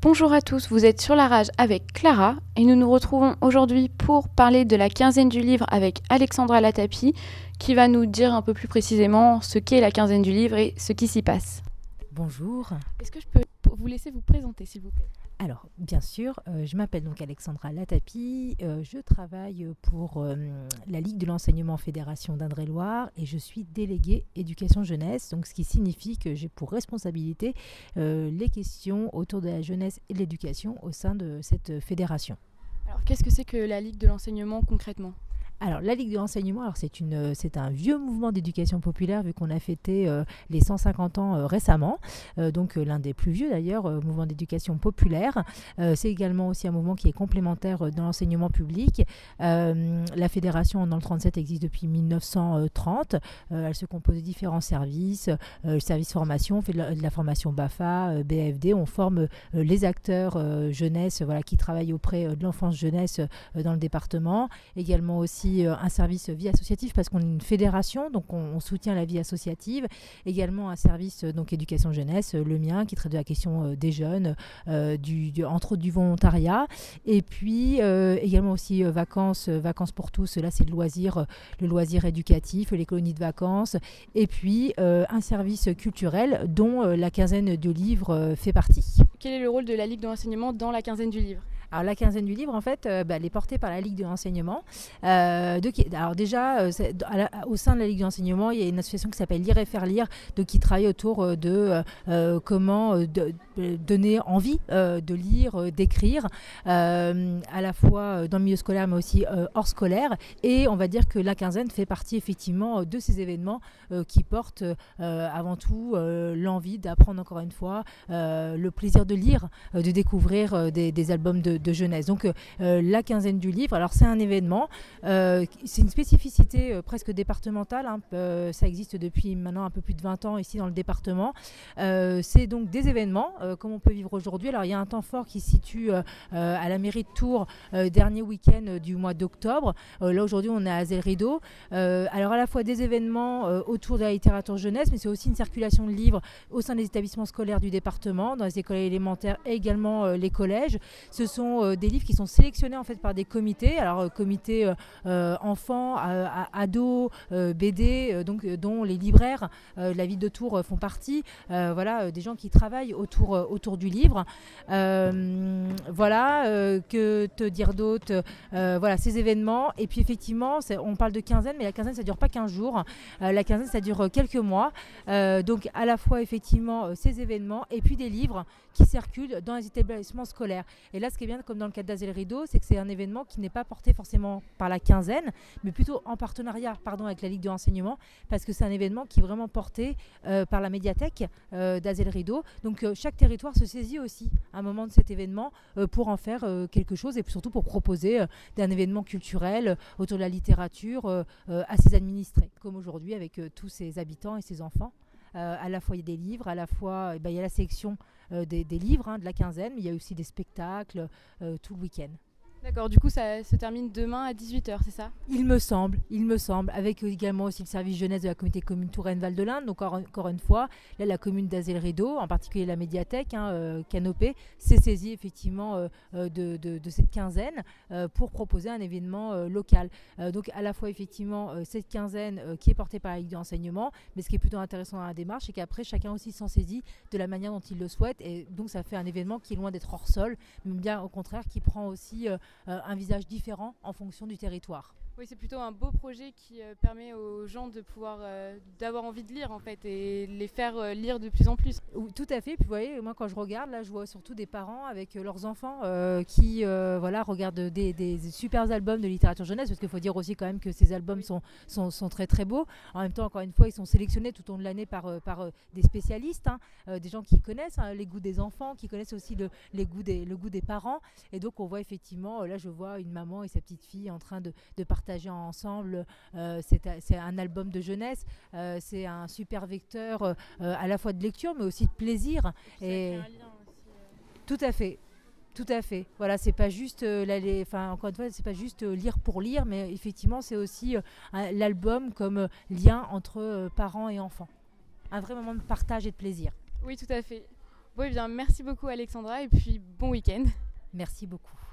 Bonjour à tous, vous êtes sur la rage avec Clara et nous nous retrouvons aujourd'hui pour parler de la quinzaine du livre avec Alexandra Latapi qui va nous dire un peu plus précisément ce qu'est la quinzaine du livre et ce qui s'y passe. Bonjour. Est-ce que je peux vous laisser vous présenter s'il vous plaît? Alors, bien sûr, euh, je m'appelle donc Alexandra Latapi, euh, je travaille pour euh, la Ligue de l'enseignement Fédération d'Indre-et-Loire et je suis déléguée éducation jeunesse, donc ce qui signifie que j'ai pour responsabilité les questions autour de la jeunesse et de l'éducation au sein de cette fédération. Alors, qu'est-ce que c'est que la Ligue de l'enseignement concrètement? Alors, la Ligue de l'enseignement, euh, c'est un vieux mouvement d'éducation populaire vu qu'on a fêté euh, les 150 ans euh, récemment, donc l'un des plus vieux d'ailleurs, mouvement d'éducation populaire. c'est également aussi un mouvement qui est complémentaire dans l'enseignement public. la fédération dans le 37 existe depuis 1930. elle se compose de différents services, service formation, on fait de la, formation BAFA, BFD, on forme les acteurs jeunesse, voilà, qui travaillent auprès de l'enfance jeunesse dans le département. Également aussi euh, un service vie associative parce qu'on est une fédération, donc on, soutient la vie associative. Également un service euh, donc éducation jeunesse, euh, le mien, qui traite de la question des jeunes, du, entre autres du volontariat. Et puis également aussi vacances, vacances pour tous. Là, c'est le loisir, le loisir éducatif, les colonies de vacances. Et puis un service culturel dont la quinzaine de livres fait partie. Quel est le rôle de la Ligue de l'enseignement dans la quinzaine du livre? Alors la quinzaine du livre, en fait, euh, bah, elle est portée par la Ligue de l'enseignement. Euh, alors déjà, euh, au sein de la Ligue de l'enseignement, il y a une association qui s'appelle Lire et faire lire, de, qui travaille autour de comment donner envie de lire, d'écrire, à la fois dans le milieu scolaire, mais aussi hors scolaire. Et on va dire que la quinzaine fait partie effectivement de ces événements qui portent avant tout l'envie d'apprendre encore une fois, le plaisir de lire, de découvrir des, des albums de, de, jeunesse. Donc euh, la quinzaine du livre, alors c'est un événement, euh, c'est une spécificité euh, presque départementale, hein. ça existe depuis maintenant un peu plus de 20 ans ici dans le département. c'est donc des événements comme on peut vivre aujourd'hui. Alors il y a un temps fort qui se situe à la mairie de Tours, dernier week-end du mois d'octobre. là aujourd'hui on est à Zel Rideau. alors à la fois des événements autour de la littérature jeunesse, mais c'est aussi une circulation de livres au sein des établissements scolaires du département, dans les écoles élémentaires et également les collèges. Ce sont euh, des livres qui sont sélectionnés en fait par des comités, alors euh, comités euh, enfants, ados, BD, donc dont les libraires de la ville de Tours font partie. voilà, des gens qui travaillent autour autour du livre. voilà, que te dire d'autre? Voilà, ces événements. Et puis effectivement, on parle de quinzaine, mais la quinzaine ça dure pas 15 jours. la quinzaine ça dure quelques mois. donc à la fois effectivement ces événements et puis des livres qui circulent dans les établissements scolaires. Et là, ce qui est bien, comme dans le cas d'Azel Rideau, c'est que c'est un événement qui n'est pas porté forcément par la quinzaine, mais plutôt en partenariat avec la Ligue de l'enseignement, parce que c'est un événement qui est vraiment porté euh, par la médiathèque euh, d'Azel Rideau. Donc euh, chaque territoire se saisit aussi à un moment de cet événement pour en faire quelque chose et surtout pour proposer un événement culturel autour de la littérature à ses administrés, comme aujourd'hui avec tous ses habitants et ses enfants. À la fois il y a des livres, à la fois eh ben, il y a la sélection euh, des, livres hein, de la quinzaine, mais il y a aussi des spectacles euh, tout le week-end. D'accord, du coup ça se termine demain à 18h, c'est ça? Il me semble, il me semble, avec également aussi le service jeunesse de la communauté commune Touraine-Val de l'Inde. Donc encore, une fois, là la commune d'Azel Rideau, en particulier la médiathèque, hein, euh, Canopée, s'est saisie effectivement euh, euh, de, cette quinzaine pour proposer un événement local. donc à la fois effectivement cette quinzaine qui est portée par la Ligue d'enseignement, mais ce qui est plutôt intéressant dans la démarche, c'est qu'après chacun aussi s'en saisit de la manière dont il le souhaite. Et donc ça fait un événement qui est loin d'être hors sol, mais bien au contraire qui prend aussi euh, un visage différent en fonction du territoire. Oui, c'est plutôt un beau projet qui euh, permet aux gens de pouvoir euh, d'avoir envie de lire en fait et les faire euh, lire de plus en plus. Oui, tout à fait. Puis vous voyez, moi quand je regarde là, je vois surtout des parents avec leurs enfants qui voilà regardent des, des, super albums de littérature jeunesse parce qu'il faut dire aussi quand même que ces albums sont, sont, sont, très très beaux. En même temps, encore une fois, ils sont sélectionnés tout au long de l'année par, par des spécialistes, hein, des gens qui connaissent hein, les goûts des enfants, qui connaissent aussi le, les goûts des, le goût des parents. Et donc on voit effectivement, là je vois une maman et sa petite fille en train de, de partager ensemble. Euh, c'est un album de jeunesse, euh, c'est un super vecteur euh, à la fois de lecture mais aussi de plaisir. Et tout à fait. Tout à fait. Voilà, c'est pas juste, enfin encore une fois, c'est pas juste lire pour lire, mais effectivement, c'est aussi l'album comme lien entre parents et enfants. Un vrai moment de partage et de plaisir. Oui, tout à fait. Bon, et eh bien, merci beaucoup Alexandra et puis bon week-end. Merci beaucoup.